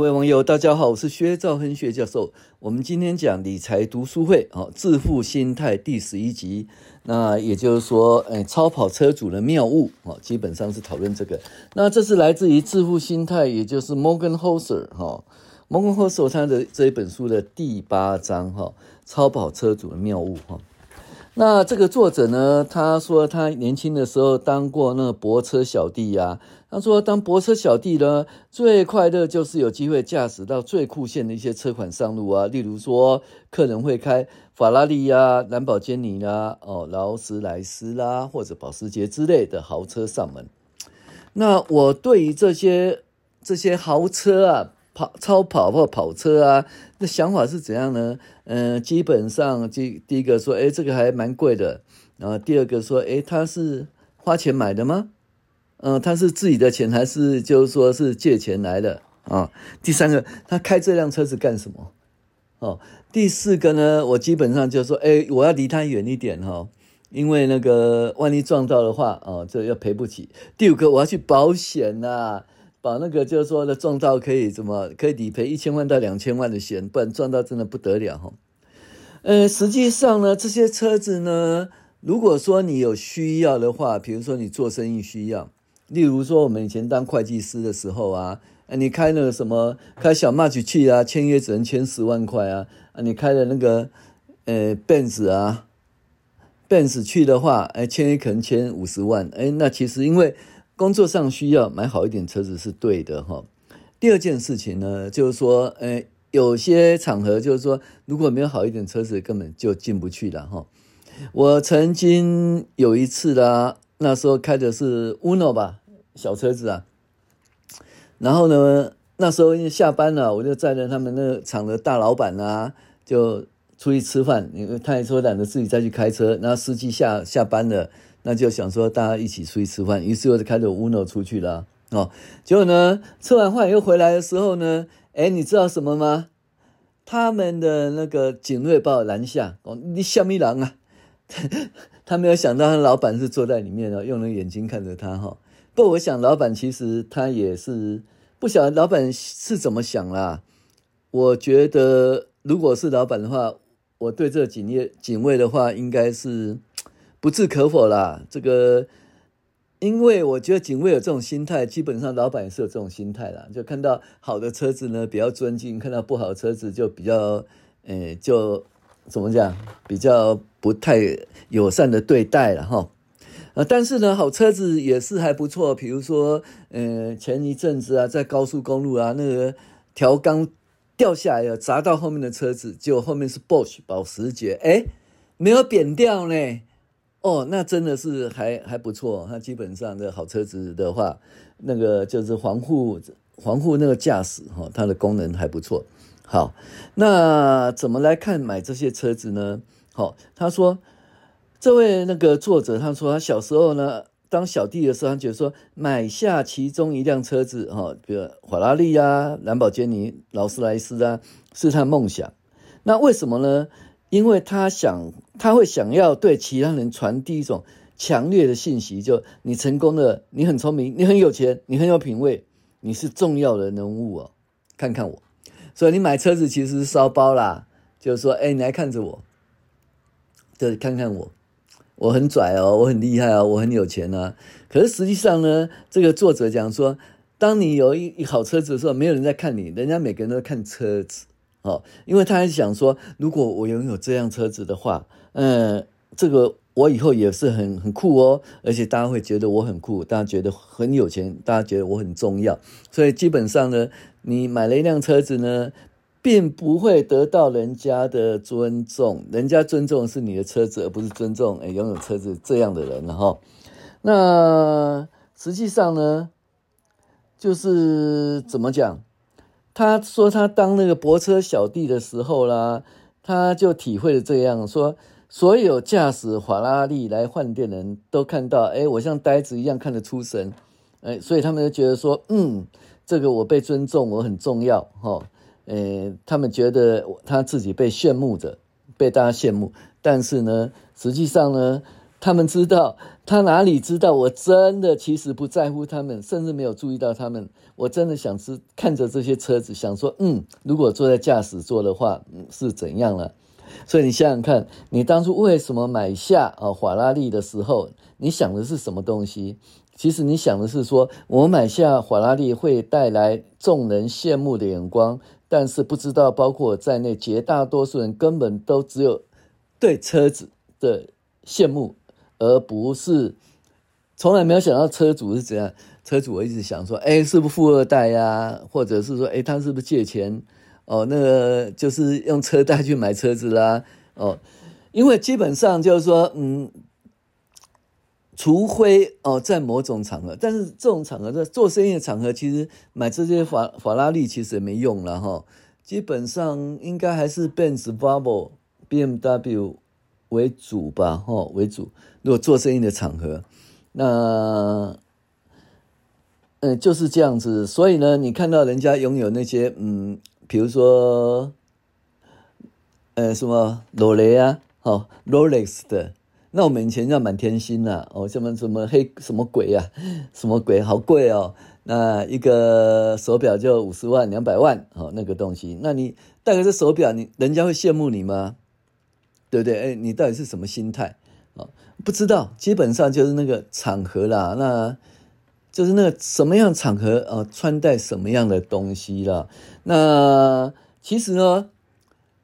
各位网友，大家好，我是薛兆恒薛教授。我们今天讲理财读书会，哦，致富心态第十一集。那也就是说，诶，超跑车主的谬误，哦，基本上是讨论这个。那这是来自于《致富心态》，也就是 Morgan Housel 哈，Morgan Houser 他的这一本书的第八章，哈，超跑车主的谬误，哈。那这个作者呢，他说他年轻的时候当过那个泊车小弟、啊。他说当泊车小弟呢，最快乐就是有机会驾驶到最酷炫的一些车款上路啊。例如说，客人会开法拉利呀、兰博基尼啦、哦劳斯莱斯啦，或者保时捷之类的豪车上门。那我对于这些这些豪车啊。跑超跑或跑车啊，那想法是怎样呢？嗯、基本上第第一个说，哎，这个还蛮贵的。然后第二个说，哎，他是花钱买的吗？嗯、他是自己的钱还是就是说是借钱来的啊？第三个，他开这辆车子干什么？哦，第四个呢，我基本上就说，哎，我要离他远一点哈，因为那个万一撞到的话，哦，这要赔不起。第五个，我要去保险呐、啊。把那个就是说的撞到可以怎么可以理赔一千万到两千万的险，不然撞到真的不得了哈。呃，实际上呢，这些车子呢，如果说你有需要的话，比如说你做生意需要，例如说我们以前当会计师的时候啊，你开那个什么开小迈曲去啊，签约只能签十万块啊，啊，你开了那个呃 Benz 啊，Benz 去的话，哎，签约可能签五十万，哎，那其实因为。工作上需要买好一点车子是对的哈。第二件事情呢，就是说，呃，有些场合就是说，如果没有好一点车子，根本就进不去了哈。我曾经有一次啦，那时候开的是 Uno 吧，小车子啊。然后呢，那时候因为下班了，我就载着他们那个厂的大老板啊，就出去吃饭。因为他也说懒得自己再去开车，然后司机下下班了。那就想说大家一起出去吃饭，于是我就开着 Uno 出去了哦。结果呢，吃完饭又回来的时候呢，哎，你知道什么吗？他们的那个警卫把我拦下，哦，你什么人啊？他没有想到他老板是坐在里面的，用了眼睛看着他哈。不过我想老板其实他也是不晓得老板是怎么想啦。我觉得如果是老板的话，我对这警卫警卫的话应该是。不置可否啦，这个，因为我觉得警卫有这种心态，基本上老板也是有这种心态啦。就看到好的车子呢，比较尊敬；看到不好的车子，就比较，呃，就怎么讲，比较不太友善的对待了哈。啊，但是呢，好车子也是还不错。比如说，呃，前一阵子啊，在高速公路啊，那个条钢掉下来了，砸到后面的车子，结果后面是 bosh 保时捷，诶，没有扁掉呢。哦，那真的是还还不错。它基本上的好车子的话，那个就是防护防护那个驾驶哈，它的功能还不错。好，那怎么来看买这些车子呢？好，他说这位那个作者他说他小时候呢，当小弟的时候，他觉得说买下其中一辆车子哈，比如法拉利啊、兰博基尼、劳斯莱斯啊，是他梦想。那为什么呢？因为他想，他会想要对其他人传递一种强烈的信息，就你成功了，你很聪明，你很有钱，你很有品味，你是重要的人物哦。看看我，所以你买车子其实是烧包啦，就是说，哎，你来看着我，对，看看我，我很拽哦，我很厉害哦，我很有钱啊。可是实际上呢，这个作者讲说，当你有一一好车子的时候，没有人在看你，人家每个人都在看车子。哦，因为他还想说，如果我拥有这辆车子的话，嗯，这个我以后也是很很酷哦，而且大家会觉得我很酷，大家觉得很有钱，大家觉得我很重要，所以基本上呢，你买了一辆车子呢，并不会得到人家的尊重，人家尊重是你的车子，而不是尊重诶拥有车子这样的人了哈。那实际上呢，就是怎么讲？他说，他当那个泊车小弟的时候啦，他就体会了这样说：所有驾驶法拉利来换电的人都看到，哎，我像呆子一样看得出神，哎，所以他们就觉得说，嗯，这个我被尊重，我很重要，哈，呃，他们觉得他自己被羡慕着，被大家羡慕，但是呢，实际上呢，他们知道，他哪里知道，我真的其实不在乎他们，甚至没有注意到他们，我真的想是看着这些车子，想说，嗯，如果坐在驾驶座的话，是怎样了？所以你想想看，你当初为什么买下啊法拉利的时候，你想的是什么东西？其实你想的是说，我买下法拉利会带来众人羡慕的眼光，但是不知道包括在内，绝大多数人根本都只有对车子的羡慕，而不是从来没有想到车主是怎样。车主我一直想说，哎，是不是富二代呀？或者是说，哎，他是不是借钱？哦，那个就是用车贷去买车子啦。哦，因为基本上就是说，嗯，除非哦，在某种场合，但是这种场合在做生意的场合，其实买这些法法拉利其实也没用了哈、基本上应该还是 Benz、Volvo、BMW 为主吧，哈、哦，为主。如果做生意的场合，那嗯，就是这样子。所以呢，你看到人家拥有那些嗯。比如说，呃，什么罗雷啊，哦，Rolex 的，那我们以前叫满天星呐，哦，什么什么黑什么鬼啊，什么鬼，好贵哦，那一个手表就五十万、两百万，哦，那个东西，那你戴个这手表，你人家会羡慕你吗？对不对？哎，你到底是什么心态？哦，不知道，基本上就是那个场合啦，那。就是那个什么样场合啊，穿戴什么样的东西啦。那其实呢，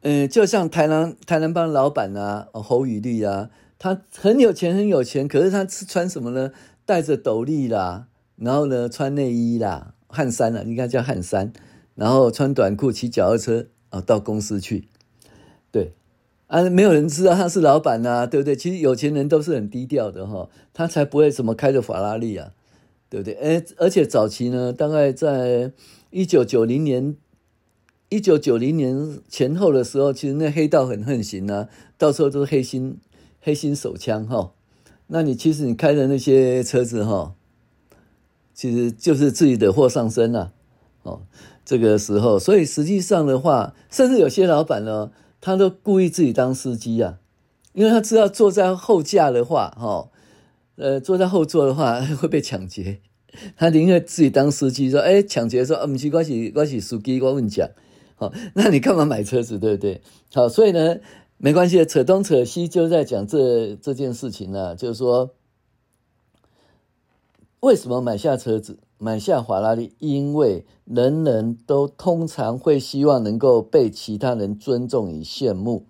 嗯，就像台南台南帮老板啊，侯宇丽啊，他很有钱很有钱，可是他穿什么呢？戴着斗笠啦，然后呢穿内衣啦，汗衫啦，应该叫汗衫，然后穿短裤骑脚踏车啊到公司去。啊，没有人知道他是老板啊，对不对？其实有钱人都是很低调的哈，他才不会什么开着法拉利啊。对不对？哎，而且早期呢，大概在一九九零年、一九九零年前后的时候，其实那黑道很横行啊，到时候都是黑心、黑心手枪哈。那你其实你开的那些车子哈，其实就是自己的祸上身了。哦，这个时候，所以实际上的话，甚至有些老板呢，他都故意自己当司机啊，因为他知道坐在后驾的话，哈。呃，坐在后座的话 会被抢劫，他宁愿自己当司机，说，哎，抢劫说，啊，不是，我是我是司机，我问讲，好，那你干嘛买车子，对不对？好，所以呢，没关系，扯东扯西就在讲这这件事情呢，就是说，为什么买下车子，买下法拉利？因为人人都通常会希望能够被其他人尊重与羡慕，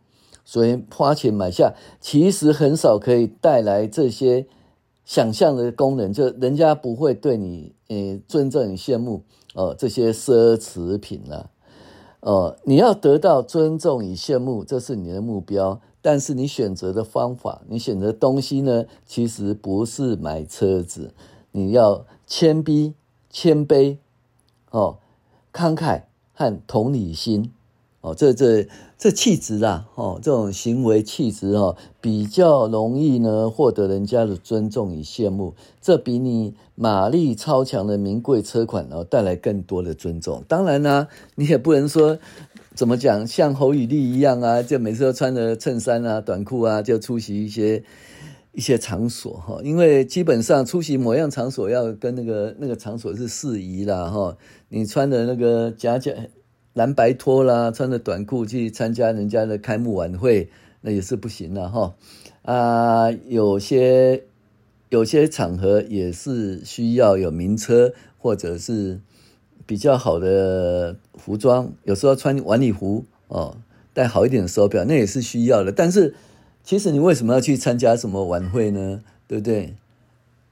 所以花钱买下，其实很少可以带来这些。想象的功能，就人家不会对你，呃，尊重与羡慕哦，这些奢侈品啊，哦，你要得到尊重与羡慕，这是你的目标。但是你选择的方法，你选择东西呢，其实不是买车子，你要谦卑、谦卑，哦，慷慨和同理心。哦，这这这气质啊，哦，这种行为气质哦，比较容易呢获得人家的尊重与羡慕。这比你马力超强的名贵车款哦带来更多的尊重。当然呢、你也不能说怎么讲，像侯宇丽一样啊，就每次都穿着衬衫啊、短裤啊，就出席一些一些场所哈。因为基本上出席某样场所，要跟那个那个场所是适宜啦哈。你穿的那个夹脚。蓝白拖啦，穿着短裤去参加人家的开幕晚会，那也是不行的哈。啊，有些有些场合也是需要有名车或者是比较好的服装，有时候穿晚礼服哦，戴好一点的手表，那也是需要的。但是，其实你为什么要去参加什么晚会呢？对不对？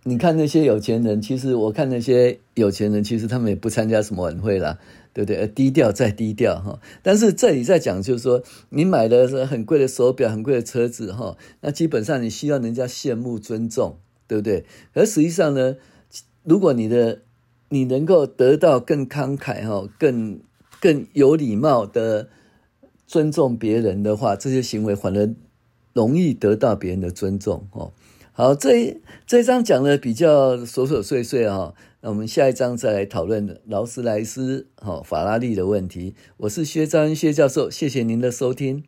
你看那些有钱人，其实我看那些有钱人，其实他们也不参加什么晚会啦。对不对？低调再低调哈，但是这里在讲，就是说你买的是很贵的手表、很贵的车子哈，那基本上你需要人家羡慕、尊重，对不对？而实际上呢，如果你的你能够得到更慷慨哈、更更有礼貌的尊重别人的话，这些行为反而容易得到别人的尊重哦。好，这一这一章讲的比较琐琐碎碎啊，那我们下一章再来讨论劳斯莱斯、哈法拉利的问题。我是薛章薛教授，谢谢您的收听。